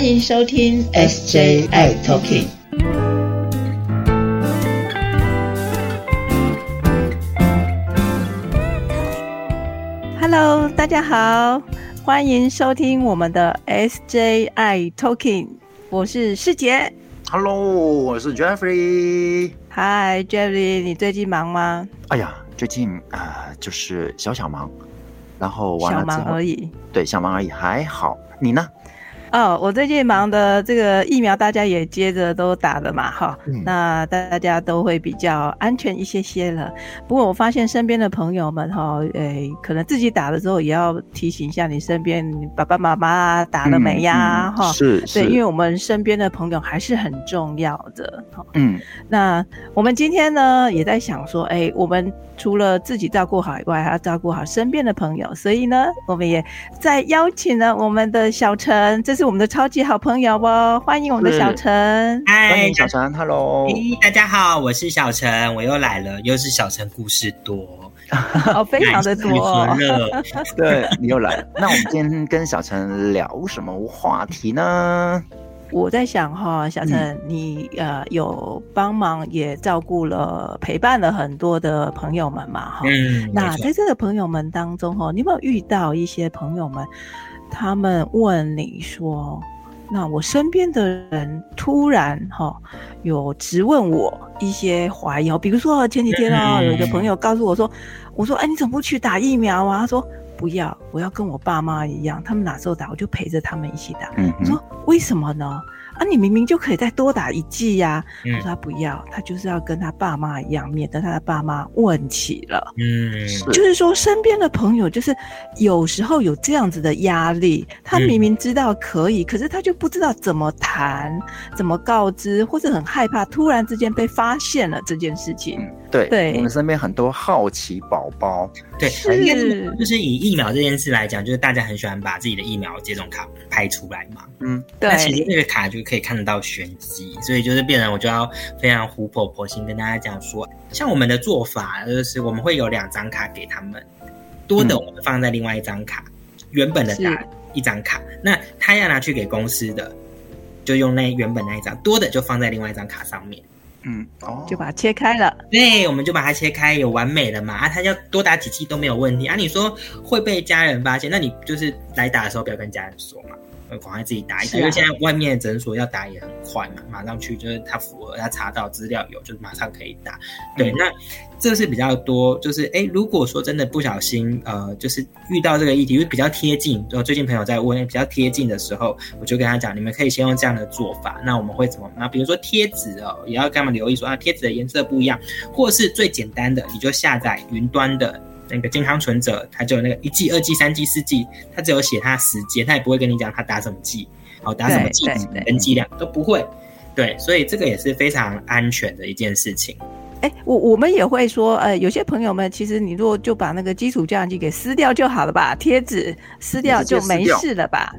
欢迎收听 SJI Talking。Hello，大家好，欢迎收听我们的 SJI Talking，我是世杰。Hello，我是 Jeffrey。Hi，Jeffrey，你最近忙吗？哎呀，最近啊、呃就是小小忙，然后完了之后，忙而已。对，小忙而已，还好。你呢？哦，我最近忙的这个疫苗，大家也接着都打了嘛，哈，嗯那大家都会比较安全一些些了。不过我发现身边的朋友们，哈，诶，可能自己打了之后，也要提醒一下你身边爸爸妈妈啊打了没呀，嗯嗯哈、是是，对，因为我们身边的朋友还是很重要的。哈嗯那我们今天呢，也在想说，哎，我们除了自己照顾好以外，还要照顾好身边的朋友，所以呢，我们也在邀请了我们的小陈，这是我们的超级好朋友哦，欢迎我们的小陈。欢嗨迎，小陈，Hello。大家好，我是小陈，我又来了，又是小陈故事多，哦，非常的多。对你又来了。那我们今天跟小陈聊什么话题呢？我在想哈、小陈，你呃有帮忙也照顾了、陪伴了很多的朋友们嘛哈。嗯，那在这个朋友们当中哈，你有没有遇到一些朋友们，他们问你说，那我身边的人突然哈有质问我一些怀疑哦，比如说前几天啊、嗯有一个朋友告诉我说，我说哎你怎么不去打疫苗啊？他说不要，我要跟我爸妈一样，他们哪时候打我就陪着他们一起打。我说为什么呢？啊，你明明就可以再多打一剂呀、嗯。他说他不要，他就是要跟他爸妈一样，免得他的爸妈问起了。嗯，是。就是说，身边的朋友就是有时候有这样子的压力，他嗯明明知道可以，可是他就不知道怎么谈、怎么告知，或者很害怕突然之间被发现了这件事情。嗯，对，对。我们身边很多好奇宝宝，对，是。就是以疫苗这件事来讲，就是大家很喜欢把自己的疫苗接种卡拍出来嘛。嗯，对那，其实那个卡就可以看得到玄机，所以就是变成我就要非常虎口婆心跟大家讲说，像我们的做法就是我们会有两张卡给他们，多的嗯我们放在另外一张卡，原本的打一张卡，那他要拿去给公司的，就用那原本那一张，多的就放在另外一张卡上面。嗯，哦，就把它切开了。对，我们就把它切开，有完美的嘛啊，他要多打几剂都没有问题啊。你说会被家人发现，那你就是来打的时候不要跟家人说嘛，呃赶快自己打一打，啊因为现在外面的诊所要打也很快嘛，马上去就是他符合，他查到资料有，就是马上可以打。对，嗯那这是比较多，就是哎，如果说真的不小心，呃，就是遇到这个议题，就是比较贴近，就最近朋友在问比较贴近的时候，我就跟他讲，你们可以先用这样的做法。那我们会怎么？那比如说贴纸哦，也要跟他们留意说啊，贴纸的颜色不一样，或是最简单的，你就下载云端的。那个健康存折，它就有那个一季、二季、三季、四季，它只有写它时间，它也不会跟你讲它打什么剂，好打什么剂跟剂量都不会。对，所以这个也是非常安全的一件事情。哎，我我们也会说，呃，有些朋友们，其实你如果就把那个基础胶囊剂给撕掉就好了吧，贴纸撕掉就没事了吧？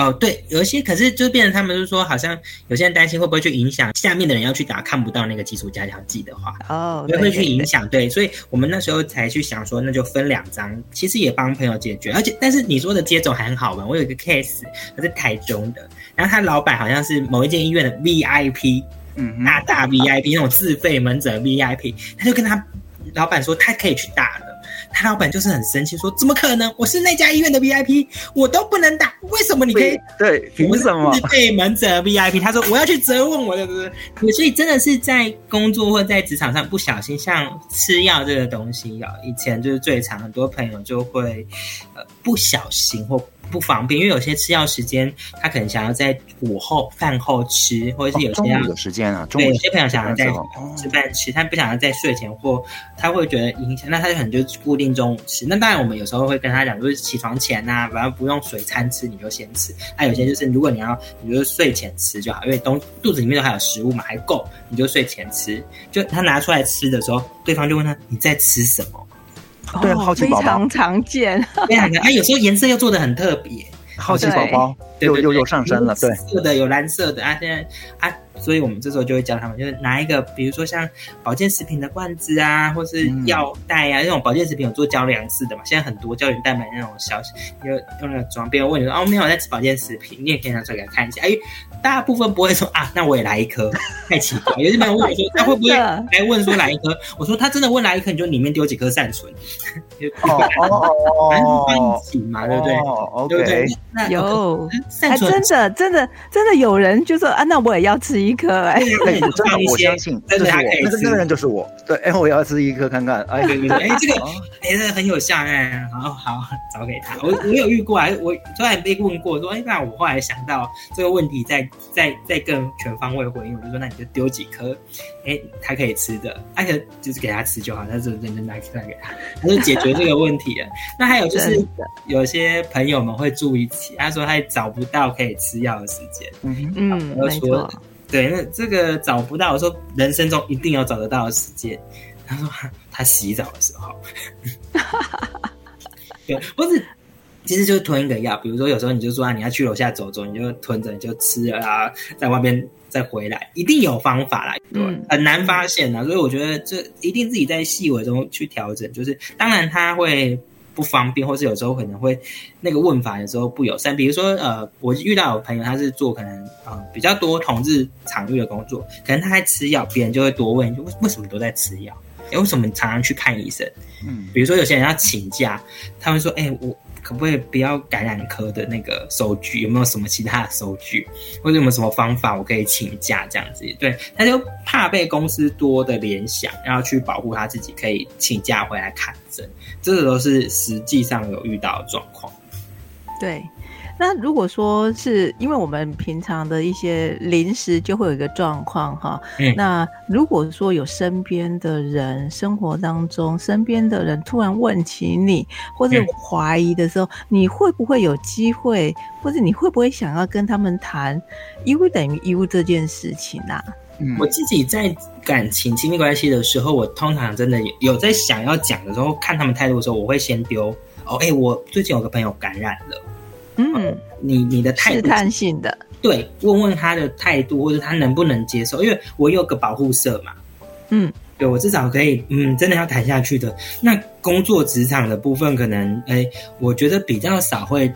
哦，对，有一些可是就变成他们就说，好像有些人担心会不会去影响下面的人要去打看不到那个基础加强剂的话，哦，会会去对对对影响。对，所以我们那时候才去想说，那就分两张，其实也帮朋友解决。而且，但是你说的接种还很好玩，我有一个 case，他是台中的，然后他老板好像是某一间医院的 VIP，嗯哼，大大 VIP 那种自费门诊 VIP，他就跟他老板说他可以去打了。他老板就是很生气，说怎么可能？我是那家医院的 VIP，我都不能打，为什么你可以？对，凭什么？自费门诊 VIP，他说我要去责问我的，对不对？所以真的是在工作或在职场上不小心，像吃药这个东西啊，以前就是最常很多朋友就会呃不小心或不方便，因为有些吃药时间他可能想要在午后饭后吃，或者是有些要哦中午的时间啊，中对，午有些朋友想要在吃饭吃，他不想要在睡前或他会觉得影响，那他就可能就固定中午吃。那当然，我们有时候会跟他讲，就是起床前呐、反正不用随餐吃，你就先吃。那有些就是如果你要，你就睡前吃就好，因为东肚子里面都还有食物嘛，还够，你就睡前吃。就他拿出来吃的时候，对方就问他你在吃什么？对哦非好奇宝宝。常常见。非常的，哎，有时候颜色又做的很特别，好奇宝宝又又又上身了，对，色的有蓝色的啊，现在啊，所以我们这时候就会教他们，就是拿一个，比如说像保健食品的罐子啊，或是药袋啊，那种保健食品有做胶粮式的嘛，现在很多胶原蛋白那种小，就用那个装。别人问你说哦，没有在吃保健食品，你也可以拿出来给他看一下。哎，大部分不会说啊，那我也来一颗，太奇怪。有些朋友问我说，他会不会来问说来一颗？我说他真的问来一颗，你就里面丢几颗善存，哦哦哦，放一起嘛，对不对？对不对？有，还真的真的真的有人就说啊，那我也要吃一颗哎，真的我相信，真的是我，那个那个人就是我。对，哎，我要吃一颗看看。哎，对对对哎，这个哎，这个很有效哎，好好找给他。我我有遇过啊，我突然被问过说，哎，那我后来想到这个问题，再再再更全方位回应，我就说那你就丢几颗，哎，他可以吃的，而且就是给他吃就好，那就认真拿出来给他，他就解决这个问题了。那还有就是有些朋友们会住一起，他说他找不到可以吃药的时间，嗯嗯，没错。对，那这个找不到，我说人生中一定要找得到的时间。他说他洗澡的时候，对，不是，其实就是吞一个药。比如说有时候你就说啊，你要去楼下走走，你就吞着，你就吃了啊，在外边再回来，一定有方法啦。对，很难发现啊。所以我觉得这一定自己在细微中去调整。就是当然他会。不方便，或是有时候可能会那个问法有时候不友善。比如说，呃，我遇到有朋友他是做可能啊比较多同志场域的工作，可能他在吃药，别人就会多问，为为什么都在吃药？哎，为什么常常去看医生？嗯，比如说有些人要请假，他们说，哎，我。可不可以不要感染科的那个收据？有没有什么其他的收据，或者有没有什么方法我可以请假这样子？对，他就怕被公司多的联想，然后去保护他自己，可以请假回来看诊。这个都是实际上有遇到的状况。对。那如果说是因为我们平常的一些临时就会有一个状况哈，那如果说有身边的人生活当中身边的人突然问起你或者怀疑的时候，你会不会有机会，或者你会不会想要跟他们谈 U 等于义务这件事情啊？我自己在感情亲密关系的时候，我通常真的有在想要讲的时候，看他们态度的时候，我会先丢哦，哎，我最近有个朋友感染了。嗯，你你的态度试探性的，对，问问他的态度，或者他能不能接受，因为我有个保护色嘛，嗯，对我至少可以，嗯，真的要谈下去的。那工作职场的部分，可能，哎，我觉得比较少会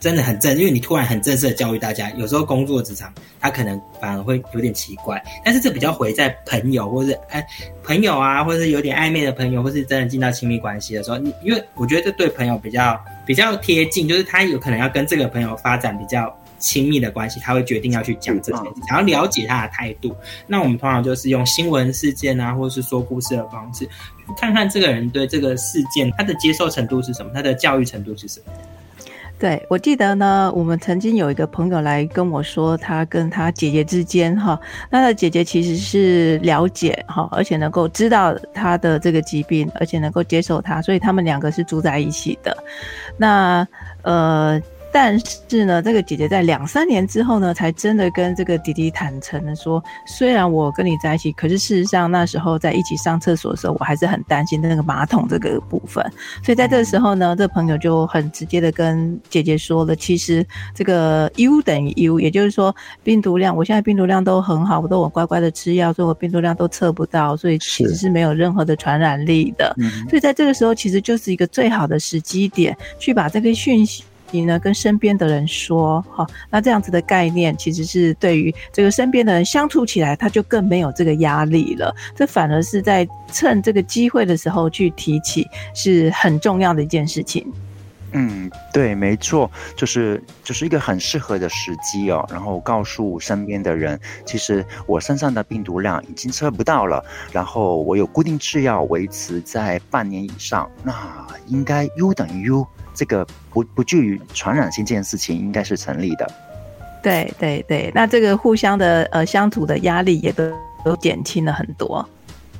真的很正，因为你突然很正式的教育大家，有时候工作职场他可能反而会有点奇怪。但是这比较回在朋友，或是哎朋友啊，或者是有点暧昧的朋友，或是真的进到亲密关系的时候，你因为我觉得这对朋友比较。比较贴近，就是他有可能要跟这个朋友发展比较亲密的关系，他会决定要去讲这件事，想要了解他的态度。那我们通常就是用新闻事件啊，或者是说故事的方式，看看这个人对这个事件他的接受程度是什么，他的教育程度是什么。对，我记得呢，我们曾经有一个朋友来跟我说，他跟他姐姐之间，哈，他的姐姐其实是了解哈，而且能够知道他的这个疾病，而且能够接受他，所以他们两个是住在一起的。那呃。但是呢，这个姐姐在两三年之后呢，才真的跟这个弟弟坦诚的说，虽然我跟你在一起，可是事实上那时候在一起上厕所的时候，我还是很担心的那个马桶这个部分。所以在这个时候呢，这朋友就很直接的跟姐姐说了，其实这个 U 等于 U，也就是说病毒量，我现在病毒量都很好，我都我乖乖的吃药，所以我病毒量都测不到，所以其实是没有任何的传染力的。所以在这个时候，其实就是一个最好的时机点，去把这个讯息。你呢？跟身边的人说，哈，那这样子的概念，其实是对于这个身边的人相处起来，他就更没有这个压力了。这反而是在趁这个机会的时候去提起，是很重要的一件事情。嗯，对，没错，就是就是一个很适合的时机哦。然后告诉身边的人，其实我身上的病毒量已经测不到了，然后我有固定制药维持在半年以上，那应该 U 等于 U。这个不不具于传染性这件事情应该是成立的，对对对，那这个互相的呃相处的压力也都都减轻了很多。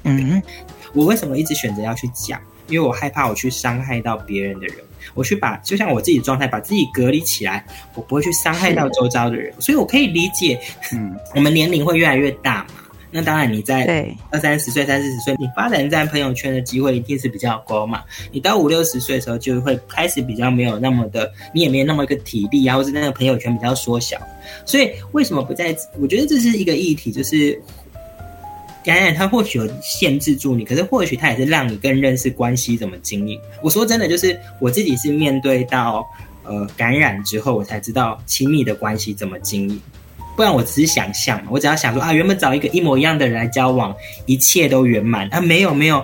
嗯，我为什么一直选择要去讲？因为我害怕我去伤害到别人的人，我去把就像我自己状态把自己隔离起来，我不会去伤害到周遭的人，所以我可以理解，嗯，我们年龄会越来越大嘛。那当然你在二三十岁、三四十岁，你发展在朋友圈的机会一定是比较高嘛。你到五六十岁的时候，就会开始比较没有那么的，你也没有那么一个体力啊，或是那个朋友圈比较缩小。所以为什么不在？我觉得这是一个议题，就是感染它或许有限制住你，可是或许它也是让你更认识关系怎么经营。我说真的，就是我自己是面对到呃感染之后，我才知道亲密的关系怎么经营。不然我只是想象嘛，我只要想说啊，原本找一个一模一样的人来交往，一切都圆满啊，没有没有，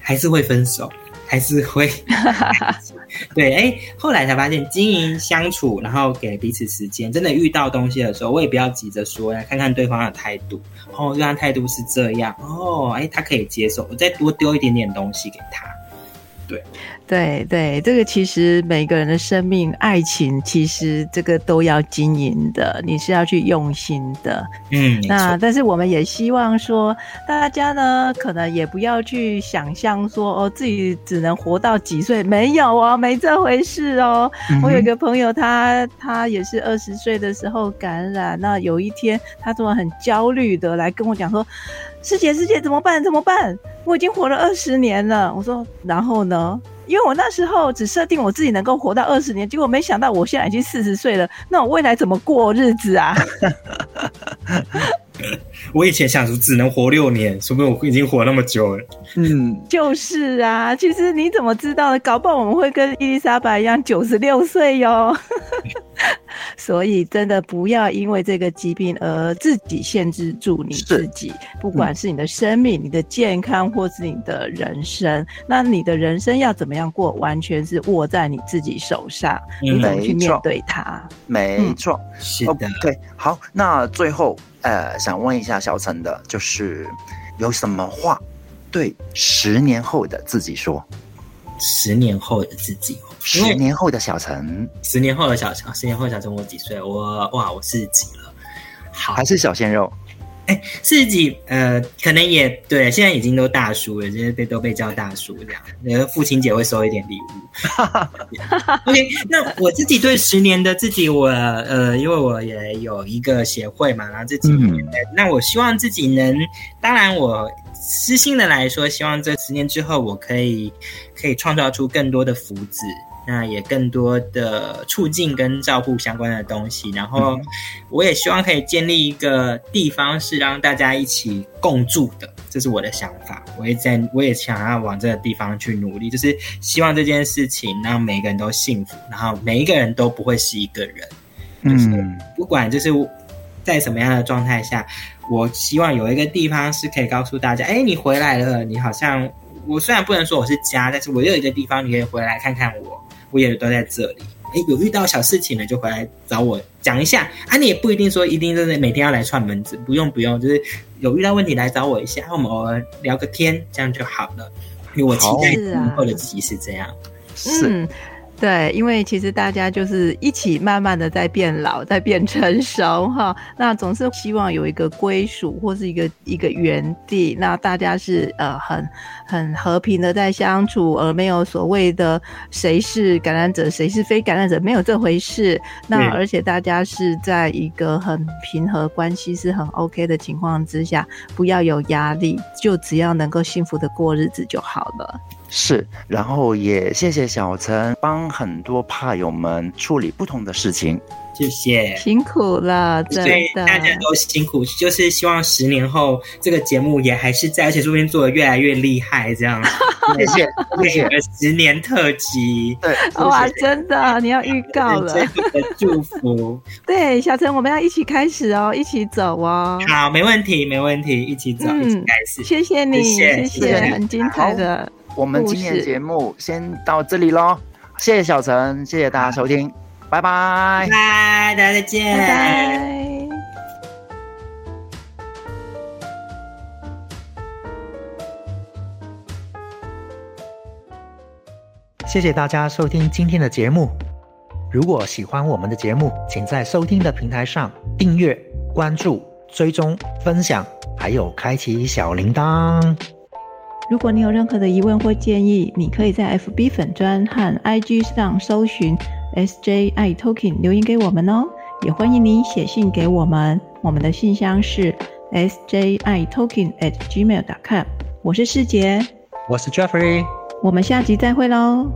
还是会分手，还是会，对，哎，后来才发现经营相处，然后给彼此时间，真的遇到东西的时候，我也不要急着说，来看看对方的态度，哦，对方态度是这样，哦，哎，他可以接受，我再多丢一点点东西给他，对。对对，这个其实每个人的生命、爱情，其实这个都要经营的，你是要去用心的。嗯，那但是我们也希望说，大家呢，可能也不要去想象说，哦，自己只能活到几岁，没有哦，没这回事哦。我有一个朋友，他他也是二十岁的时候感染，那有一天他突然很焦虑的来跟我讲说。师姐，师姐怎么办？怎么办？我已经活了二十年了。我说，然后呢？因为我那时候只设定我自己能够活到二十年，结果没想到我现在已经四十岁了。那我未来怎么过日子啊？我以前想说只能活六年，说明我已经活那么久了。嗯，就是啊。其实你怎么知道的？搞不好我们会跟伊丽莎白一样九十六岁哟。所以，真的不要因为这个疾病而自己限制住你自己，不管是你的生命、你的健康，或是你的人生。那你的人生要怎么样过，完全是握在你自己手上，你怎么去面对它？没错，是的。对，好，那最后，呃，想问一下小陈的，就是有什么话对十年后的自己说？十年后的自己。十年后的小陈，十年后的小陈，十年后的小陈，我几岁？我哇，我四十几了，好，还是小鲜肉？哎，四十几，呃，可能也对，现在已经都大叔了，就是被都被叫大叔这样。然后父亲节会收一点礼物。OK，那我自己对十年的自己，我呃，因为我也有一个协会嘛，然后这几年，那我希望自己能，当然我。私心的来说，希望这十年之后，我可以可以创造出更多的福祉，那也更多的促进跟照顾相关的东西。然后，我也希望可以建立一个地方，是让大家一起共住的，这是我的想法。我也在，我也想要往这个地方去努力，就是希望这件事情让每个人都幸福，然后每一个人都不会是一个人，就是不管就是在什么样的状态下。我希望有一个地方是可以告诉大家，哎，你回来了，你好像我虽然不能说我是家，但是我有一个地方你可以回来看看我，我也都在这里。哎，有遇到小事情了就回来找我讲一下啊，你也不一定说一定就是每天要来串门子，不用不用，就是有遇到问题来找我一下，我们偶尔聊个天，这样就好了。因为我期待以后的自己是这样，是。对，因为其实大家就是一起慢慢的在变老，在变成熟哈。那总是希望有一个归属或是一个一个原地，那大家是呃很很和平的在相处，而没有所谓的谁是感染者，谁是非感染者，没有这回事。那而且大家是在一个很平和关系是很 OK 的情况之下，不要有压力，就只要能够幸福的过日子就好了。是，然后也谢谢小陈帮很多怕友们处理不同的事情，谢谢，辛苦了，真的，大家都辛苦，就是希望十年后这个节目也还是在，而且说不定做的越来越厉害，这样。谢谢，谢谢。十年特辑，对，哇，真的，你要预告了，祝福。对，小陈，我们要一起开始哦，一起走哦。好，没问题，没问题，一起走，一起开始。谢谢你，谢谢，很精彩的。我们今天的节目先到这里喽，谢谢小陈，谢谢大家收听，拜拜，拜，大家再见，拜拜。谢谢大家收听今天的节目。如果喜欢我们的节目，请在收听的平台上订阅、关注、追踪、分享，还有开启小铃铛。如果你有任何的疑问或建议，你可以在 FB 粉专和 IG 上搜寻 SJI Talking 留言给我们哦。也欢迎你写信给我们，我们的信箱是 s j i talking at gmail.com。我是世杰，我是 Jeffrey，我们下集再会喽。